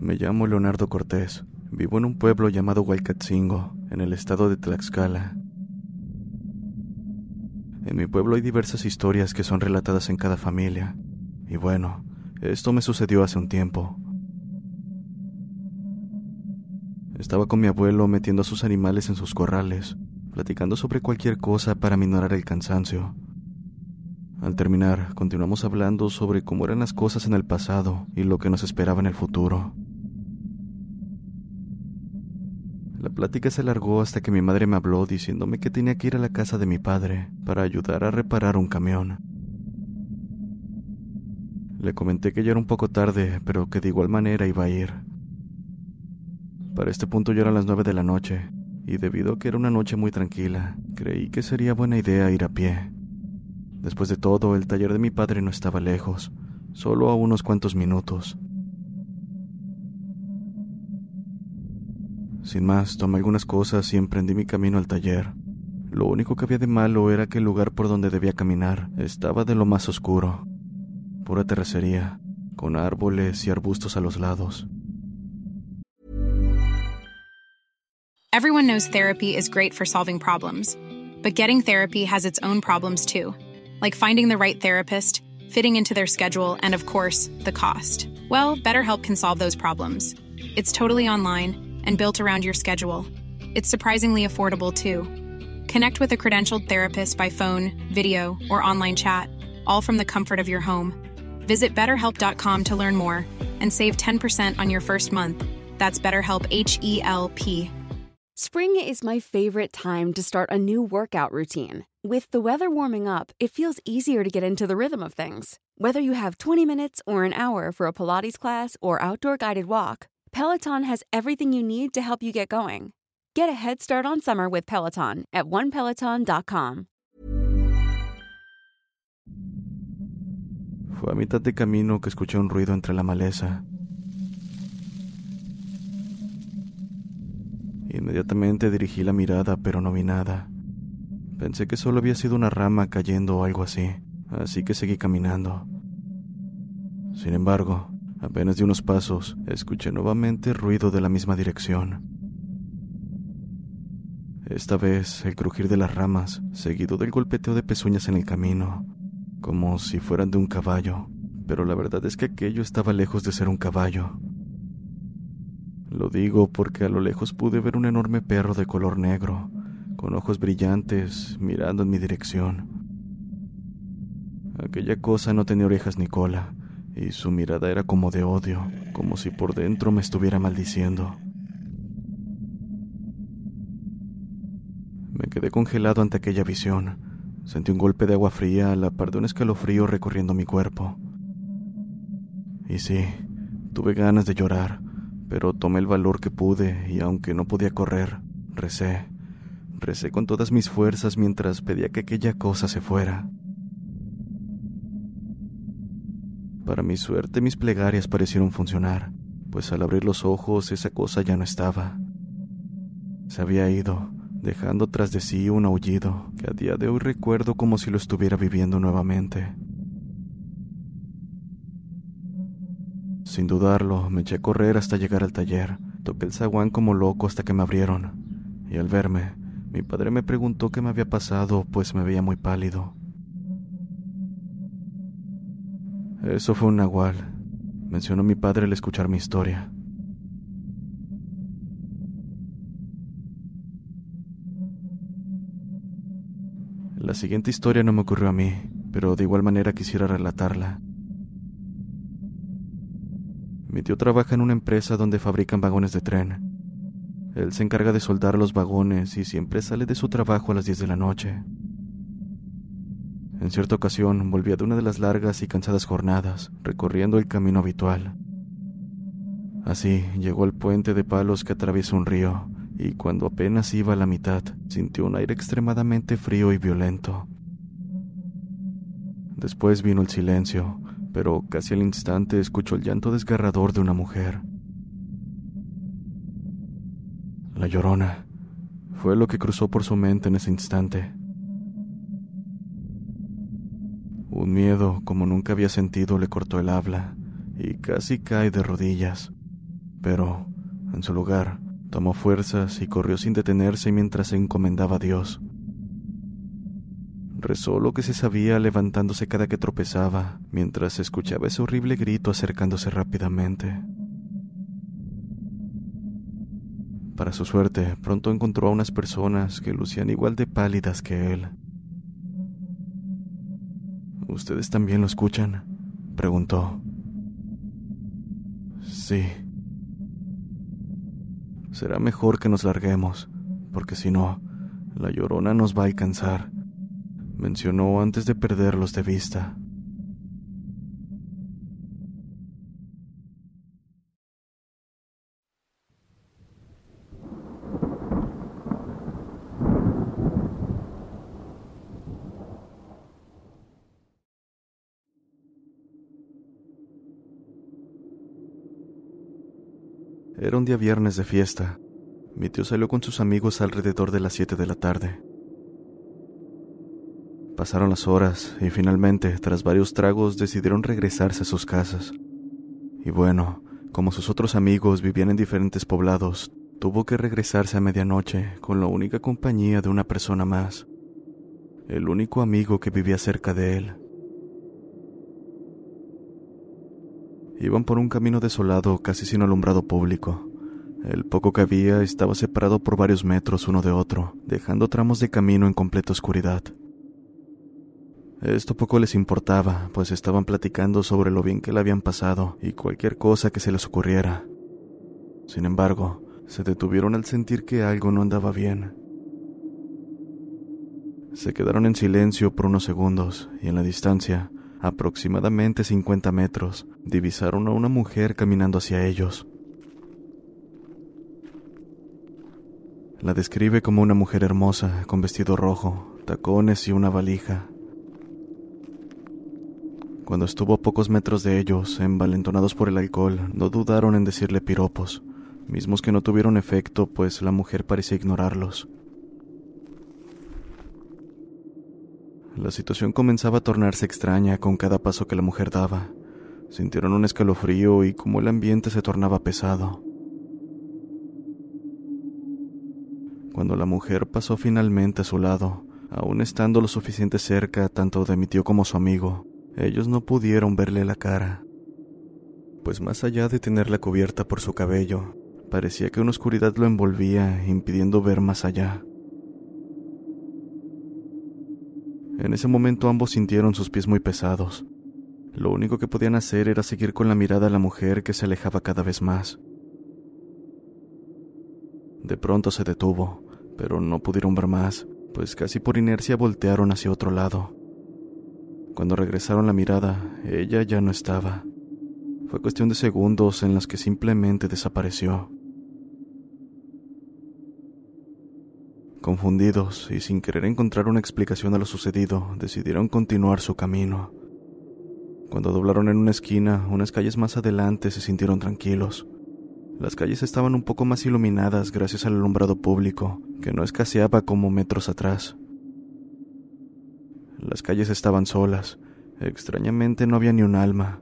Me llamo Leonardo Cortés. Vivo en un pueblo llamado Huaycatzingo, en el estado de Tlaxcala. En mi pueblo hay diversas historias que son relatadas en cada familia. Y bueno, esto me sucedió hace un tiempo. Estaba con mi abuelo metiendo a sus animales en sus corrales, platicando sobre cualquier cosa para minorar el cansancio. Al terminar, continuamos hablando sobre cómo eran las cosas en el pasado y lo que nos esperaba en el futuro. La plática se alargó hasta que mi madre me habló diciéndome que tenía que ir a la casa de mi padre para ayudar a reparar un camión. Le comenté que ya era un poco tarde, pero que de igual manera iba a ir. Para este punto ya eran las nueve de la noche, y debido a que era una noche muy tranquila, creí que sería buena idea ir a pie. Después de todo, el taller de mi padre no estaba lejos, solo a unos cuantos minutos. Sin más, tomé algunas cosas y emprendí mi camino al taller. Lo único que había de malo era que el lugar por donde debía caminar estaba de lo más oscuro. Pura terracería, con árboles y arbustos a los lados. Everyone knows therapy is great for solving problems, but getting therapy has its own problems too, like finding the right therapist, fitting into their schedule, and of course, the cost. Well, BetterHelp can solve those problems. It's totally online and built around your schedule. It's surprisingly affordable too. Connect with a credentialed therapist by phone, video, or online chat, all from the comfort of your home. Visit betterhelp.com to learn more and save 10% on your first month. That's BetterHelp H E L P. Spring is my favorite time to start a new workout routine. With the weather warming up, it feels easier to get into the rhythm of things. Whether you have 20 minutes or an hour for a Pilates class or outdoor guided walk, Peloton has everything you need to help you get going. Get a head start on summer with Peloton at onepeloton.com. Fue a mitad de camino que escuché un ruido entre la maleza. Inmediatamente dirigí la mirada, pero no vi nada. Pensé que solo había sido una rama cayendo o algo así, así que seguí caminando. Sin embargo, apenas de unos pasos, escuché nuevamente ruido de la misma dirección. Esta vez el crujir de las ramas, seguido del golpeteo de pezuñas en el camino, como si fueran de un caballo, pero la verdad es que aquello estaba lejos de ser un caballo. Lo digo porque a lo lejos pude ver un enorme perro de color negro, con ojos brillantes, mirando en mi dirección. Aquella cosa no tenía orejas ni cola, y su mirada era como de odio, como si por dentro me estuviera maldiciendo. Me quedé congelado ante aquella visión. Sentí un golpe de agua fría a la par de un escalofrío recorriendo mi cuerpo. Y sí, tuve ganas de llorar, pero tomé el valor que pude y aunque no podía correr, recé. Recé con todas mis fuerzas mientras pedía que aquella cosa se fuera. Para mi suerte mis plegarias parecieron funcionar, pues al abrir los ojos esa cosa ya no estaba. Se había ido, dejando tras de sí un aullido que a día de hoy recuerdo como si lo estuviera viviendo nuevamente. Sin dudarlo, me eché a correr hasta llegar al taller. Toqué el zaguán como loco hasta que me abrieron. Y al verme, mi padre me preguntó qué me había pasado, pues me veía muy pálido. Eso fue un nahual, mencionó mi padre al escuchar mi historia. La siguiente historia no me ocurrió a mí, pero de igual manera quisiera relatarla. Mi tío trabaja en una empresa donde fabrican vagones de tren. Él se encarga de soldar los vagones y siempre sale de su trabajo a las 10 de la noche. En cierta ocasión volvía de una de las largas y cansadas jornadas, recorriendo el camino habitual. Así llegó al puente de palos que atraviesa un río, y cuando apenas iba a la mitad, sintió un aire extremadamente frío y violento. Después vino el silencio, pero casi al instante escuchó el llanto desgarrador de una mujer. La llorona fue lo que cruzó por su mente en ese instante. Un miedo como nunca había sentido le cortó el habla y casi cae de rodillas. Pero, en su lugar, tomó fuerzas y corrió sin detenerse mientras se encomendaba a Dios. Rezó lo que se sabía levantándose cada que tropezaba, mientras escuchaba ese horrible grito acercándose rápidamente. Para su suerte, pronto encontró a unas personas que lucían igual de pálidas que él. ¿Ustedes también lo escuchan? preguntó. Sí. Será mejor que nos larguemos, porque si no, la llorona nos va a alcanzar, mencionó antes de perderlos de vista. Un día viernes de fiesta. Mi tío salió con sus amigos alrededor de las 7 de la tarde. Pasaron las horas y finalmente, tras varios tragos, decidieron regresarse a sus casas. Y bueno, como sus otros amigos vivían en diferentes poblados, tuvo que regresarse a medianoche con la única compañía de una persona más, el único amigo que vivía cerca de él. Iban por un camino desolado, casi sin alumbrado público. El poco que había estaba separado por varios metros uno de otro, dejando tramos de camino en completa oscuridad. Esto poco les importaba, pues estaban platicando sobre lo bien que le habían pasado y cualquier cosa que se les ocurriera. Sin embargo, se detuvieron al sentir que algo no andaba bien. Se quedaron en silencio por unos segundos y en la distancia aproximadamente 50 metros, divisaron a una mujer caminando hacia ellos. La describe como una mujer hermosa, con vestido rojo, tacones y una valija. Cuando estuvo a pocos metros de ellos, envalentonados por el alcohol, no dudaron en decirle piropos, mismos que no tuvieron efecto, pues la mujer parecía ignorarlos. La situación comenzaba a tornarse extraña con cada paso que la mujer daba. Sintieron un escalofrío y como el ambiente se tornaba pesado. Cuando la mujer pasó finalmente a su lado, aún estando lo suficiente cerca tanto de mi tío como su amigo, ellos no pudieron verle la cara. Pues más allá de tenerla cubierta por su cabello, parecía que una oscuridad lo envolvía, impidiendo ver más allá. En ese momento ambos sintieron sus pies muy pesados. Lo único que podían hacer era seguir con la mirada a la mujer que se alejaba cada vez más. De pronto se detuvo, pero no pudieron ver más, pues casi por inercia voltearon hacia otro lado. Cuando regresaron la mirada, ella ya no estaba. Fue cuestión de segundos en los que simplemente desapareció. Confundidos y sin querer encontrar una explicación a lo sucedido, decidieron continuar su camino. Cuando doblaron en una esquina, unas calles más adelante se sintieron tranquilos. Las calles estaban un poco más iluminadas gracias al alumbrado público, que no escaseaba como metros atrás. Las calles estaban solas, extrañamente no había ni un alma.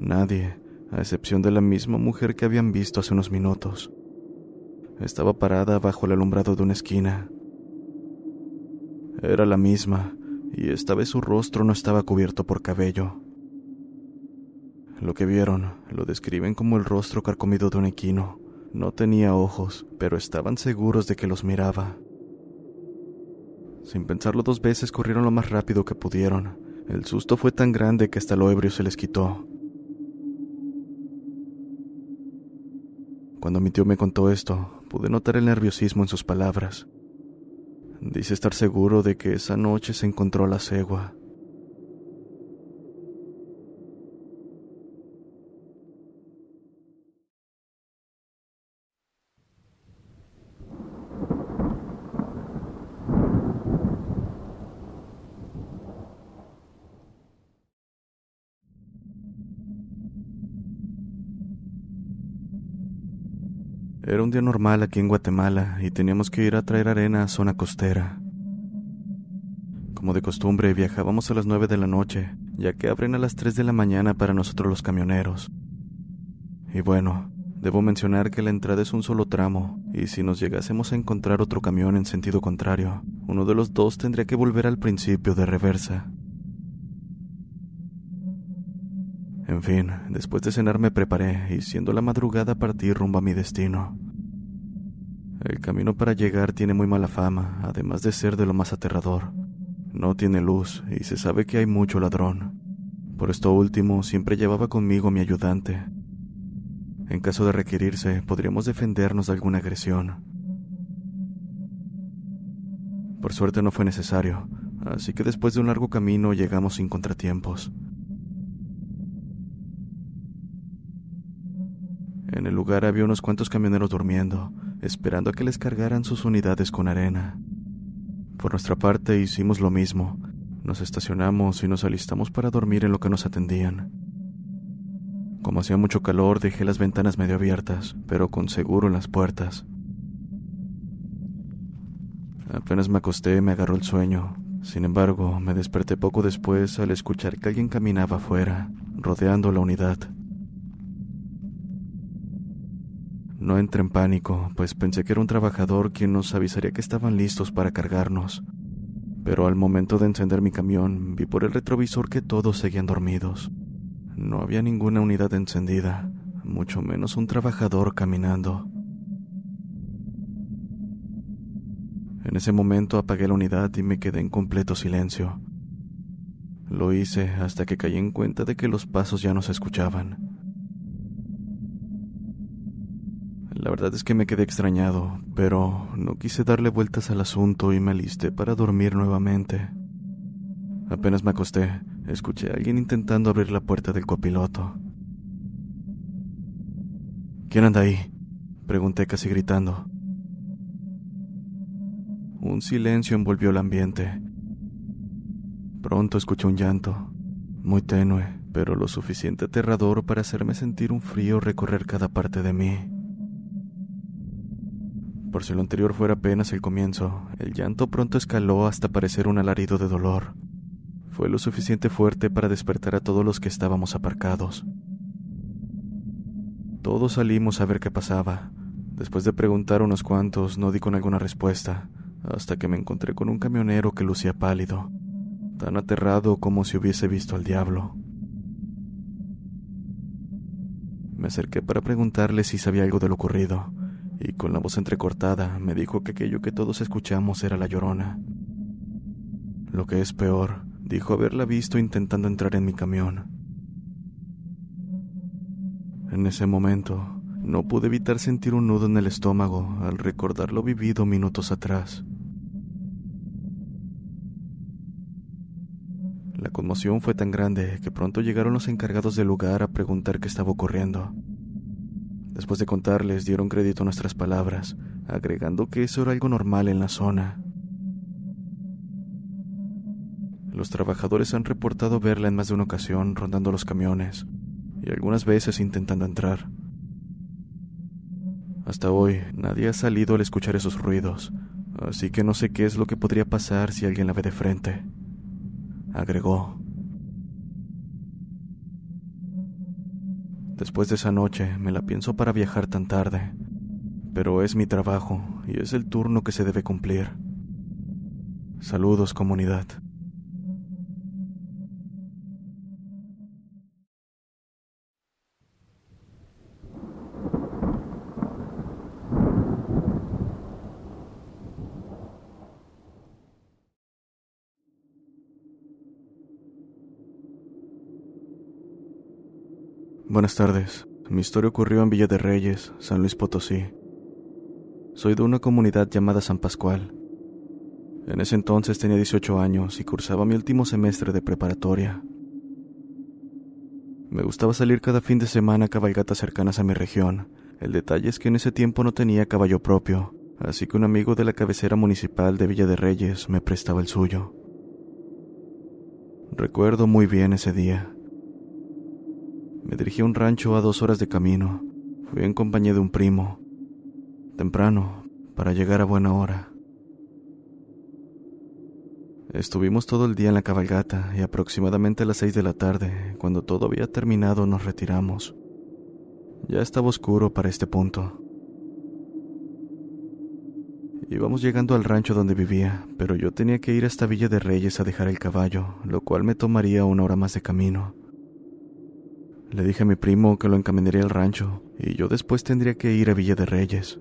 Nadie, a excepción de la misma mujer que habían visto hace unos minutos. Estaba parada bajo el alumbrado de una esquina. Era la misma, y esta vez su rostro no estaba cubierto por cabello. Lo que vieron lo describen como el rostro carcomido de un equino. No tenía ojos, pero estaban seguros de que los miraba. Sin pensarlo dos veces corrieron lo más rápido que pudieron. El susto fue tan grande que hasta lo ebrio se les quitó. Cuando mi tío me contó esto, pude notar el nerviosismo en sus palabras. Dice estar seguro de que esa noche se encontró la cegua. Era un día normal aquí en Guatemala y teníamos que ir a traer arena a zona costera. Como de costumbre, viajábamos a las 9 de la noche, ya que abren a las 3 de la mañana para nosotros los camioneros. Y bueno, debo mencionar que la entrada es un solo tramo, y si nos llegásemos a encontrar otro camión en sentido contrario, uno de los dos tendría que volver al principio de reversa. En fin, después de cenar me preparé y siendo la madrugada partí rumbo a mi destino. El camino para llegar tiene muy mala fama, además de ser de lo más aterrador. No tiene luz y se sabe que hay mucho ladrón. Por esto último, siempre llevaba conmigo a mi ayudante. En caso de requerirse, podríamos defendernos de alguna agresión. Por suerte no fue necesario, así que después de un largo camino llegamos sin contratiempos. En el lugar había unos cuantos camioneros durmiendo, esperando a que les cargaran sus unidades con arena. Por nuestra parte hicimos lo mismo. Nos estacionamos y nos alistamos para dormir en lo que nos atendían. Como hacía mucho calor, dejé las ventanas medio abiertas, pero con seguro en las puertas. Apenas me acosté me agarró el sueño. Sin embargo, me desperté poco después al escuchar que alguien caminaba afuera, rodeando la unidad. No entré en pánico, pues pensé que era un trabajador quien nos avisaría que estaban listos para cargarnos. Pero al momento de encender mi camión, vi por el retrovisor que todos seguían dormidos. No había ninguna unidad encendida, mucho menos un trabajador caminando. En ese momento apagué la unidad y me quedé en completo silencio. Lo hice hasta que caí en cuenta de que los pasos ya no se escuchaban. La verdad es que me quedé extrañado, pero no quise darle vueltas al asunto y me alisté para dormir nuevamente. Apenas me acosté, escuché a alguien intentando abrir la puerta del copiloto. ¿Quién anda ahí? Pregunté casi gritando. Un silencio envolvió el ambiente. Pronto escuché un llanto, muy tenue, pero lo suficiente aterrador para hacerme sentir un frío recorrer cada parte de mí. Por si lo anterior fuera apenas el comienzo, el llanto pronto escaló hasta parecer un alarido de dolor. Fue lo suficiente fuerte para despertar a todos los que estábamos aparcados. Todos salimos a ver qué pasaba. Después de preguntar unos cuantos, no di con alguna respuesta, hasta que me encontré con un camionero que lucía pálido, tan aterrado como si hubiese visto al diablo. Me acerqué para preguntarle si sabía algo de lo ocurrido, y con la voz entrecortada me dijo que aquello que todos escuchamos era la llorona. Lo que es peor, dijo haberla visto intentando entrar en mi camión. En ese momento, no pude evitar sentir un nudo en el estómago al recordar lo vivido minutos atrás. La conmoción fue tan grande que pronto llegaron los encargados del lugar a preguntar qué estaba ocurriendo. Después de contarles, dieron crédito a nuestras palabras, agregando que eso era algo normal en la zona. Los trabajadores han reportado verla en más de una ocasión rondando los camiones y algunas veces intentando entrar. Hasta hoy nadie ha salido al escuchar esos ruidos, así que no sé qué es lo que podría pasar si alguien la ve de frente. Agregó. Después de esa noche me la pienso para viajar tan tarde, pero es mi trabajo y es el turno que se debe cumplir. Saludos comunidad. Buenas tardes. Mi historia ocurrió en Villa de Reyes, San Luis Potosí. Soy de una comunidad llamada San Pascual. En ese entonces tenía 18 años y cursaba mi último semestre de preparatoria. Me gustaba salir cada fin de semana a cabalgatas cercanas a mi región. El detalle es que en ese tiempo no tenía caballo propio, así que un amigo de la cabecera municipal de Villa de Reyes me prestaba el suyo. Recuerdo muy bien ese día. Me dirigí a un rancho a dos horas de camino. Fui en compañía de un primo. Temprano, para llegar a buena hora. Estuvimos todo el día en la cabalgata y aproximadamente a las seis de la tarde, cuando todo había terminado, nos retiramos. Ya estaba oscuro para este punto. Íbamos llegando al rancho donde vivía, pero yo tenía que ir hasta Villa de Reyes a dejar el caballo, lo cual me tomaría una hora más de camino. Le dije a mi primo que lo encaminaría al rancho y yo después tendría que ir a Villa de Reyes.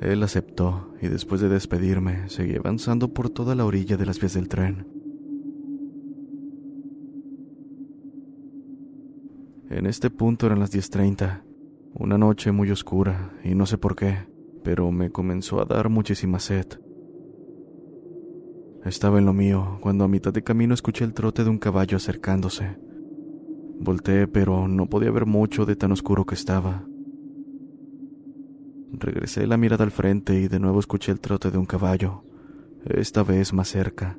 Él aceptó y después de despedirme seguí avanzando por toda la orilla de las vías del tren. En este punto eran las 10.30, una noche muy oscura y no sé por qué, pero me comenzó a dar muchísima sed. Estaba en lo mío cuando a mitad de camino escuché el trote de un caballo acercándose. Volté, pero no podía ver mucho de tan oscuro que estaba. Regresé la mirada al frente y de nuevo escuché el trote de un caballo, esta vez más cerca.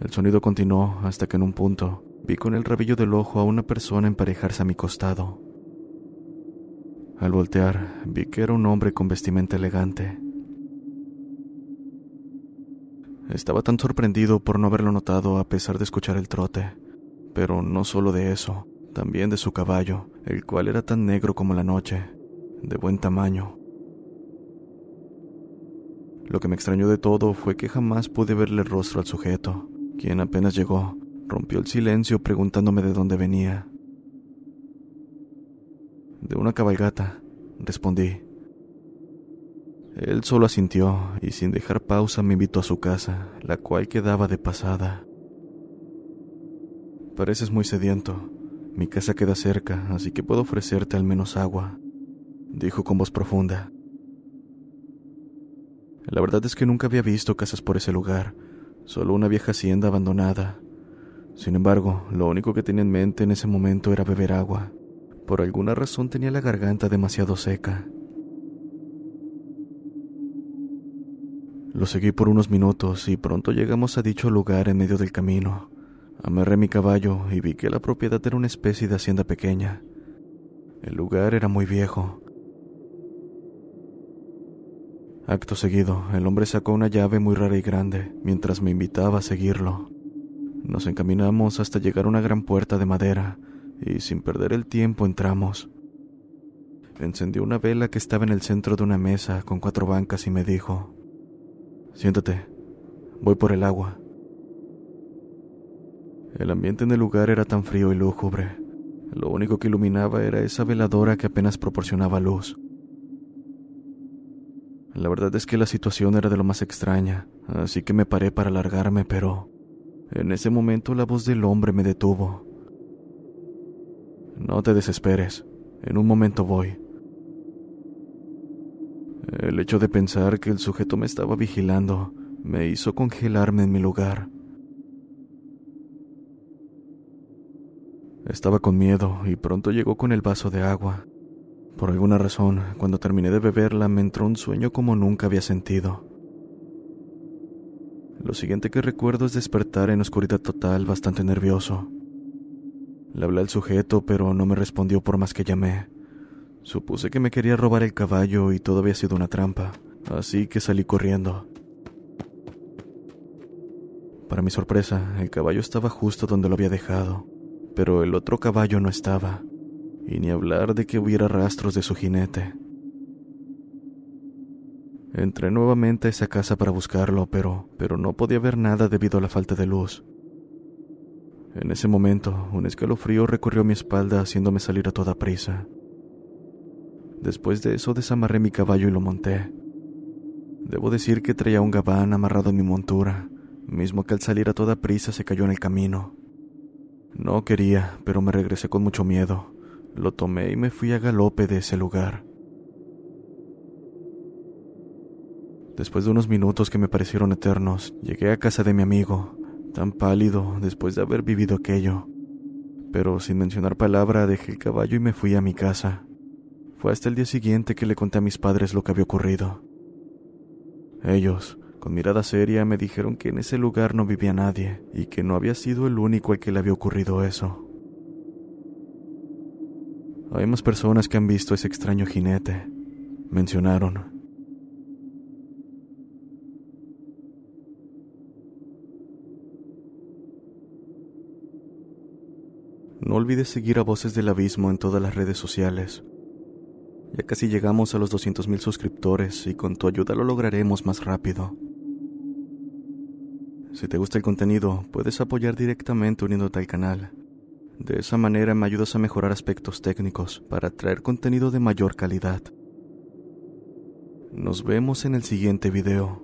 El sonido continuó hasta que en un punto vi con el rabillo del ojo a una persona emparejarse a mi costado. Al voltear, vi que era un hombre con vestimenta elegante. Estaba tan sorprendido por no haberlo notado a pesar de escuchar el trote pero no solo de eso, también de su caballo, el cual era tan negro como la noche, de buen tamaño. Lo que me extrañó de todo fue que jamás pude verle el rostro al sujeto, quien apenas llegó, rompió el silencio preguntándome de dónde venía. De una cabalgata, respondí. Él solo asintió y sin dejar pausa me invitó a su casa, la cual quedaba de pasada. Pareces muy sediento. Mi casa queda cerca, así que puedo ofrecerte al menos agua, dijo con voz profunda. La verdad es que nunca había visto casas por ese lugar, solo una vieja hacienda abandonada. Sin embargo, lo único que tenía en mente en ese momento era beber agua. Por alguna razón tenía la garganta demasiado seca. Lo seguí por unos minutos y pronto llegamos a dicho lugar en medio del camino. Amarré mi caballo y vi que la propiedad era una especie de hacienda pequeña. El lugar era muy viejo. Acto seguido, el hombre sacó una llave muy rara y grande, mientras me invitaba a seguirlo. Nos encaminamos hasta llegar a una gran puerta de madera, y sin perder el tiempo entramos. Encendió una vela que estaba en el centro de una mesa con cuatro bancas y me dijo, Siéntate, voy por el agua. El ambiente en el lugar era tan frío y lúgubre. Lo único que iluminaba era esa veladora que apenas proporcionaba luz. La verdad es que la situación era de lo más extraña, así que me paré para largarme, pero en ese momento la voz del hombre me detuvo. No te desesperes, en un momento voy. El hecho de pensar que el sujeto me estaba vigilando me hizo congelarme en mi lugar. Estaba con miedo y pronto llegó con el vaso de agua. Por alguna razón, cuando terminé de beberla me entró un sueño como nunca había sentido. Lo siguiente que recuerdo es despertar en oscuridad total bastante nervioso. Le hablé al sujeto, pero no me respondió por más que llamé. Supuse que me quería robar el caballo y todo había sido una trampa, así que salí corriendo. Para mi sorpresa, el caballo estaba justo donde lo había dejado pero el otro caballo no estaba, y ni hablar de que hubiera rastros de su jinete. Entré nuevamente a esa casa para buscarlo, pero, pero no podía ver nada debido a la falta de luz. En ese momento, un escalofrío recorrió mi espalda haciéndome salir a toda prisa. Después de eso desamarré mi caballo y lo monté. Debo decir que traía un gabán amarrado en mi montura, mismo que al salir a toda prisa se cayó en el camino. No quería, pero me regresé con mucho miedo. Lo tomé y me fui a galope de ese lugar. Después de unos minutos que me parecieron eternos, llegué a casa de mi amigo, tan pálido después de haber vivido aquello. Pero sin mencionar palabra dejé el caballo y me fui a mi casa. Fue hasta el día siguiente que le conté a mis padres lo que había ocurrido. Ellos, con mirada seria, me dijeron que en ese lugar no vivía nadie y que no había sido el único al que le había ocurrido eso. Hay más personas que han visto ese extraño jinete, mencionaron. No olvides seguir a Voces del Abismo en todas las redes sociales. Ya casi llegamos a los 200.000 suscriptores y con tu ayuda lo lograremos más rápido. Si te gusta el contenido, puedes apoyar directamente uniéndote al canal. De esa manera me ayudas a mejorar aspectos técnicos para traer contenido de mayor calidad. Nos vemos en el siguiente video.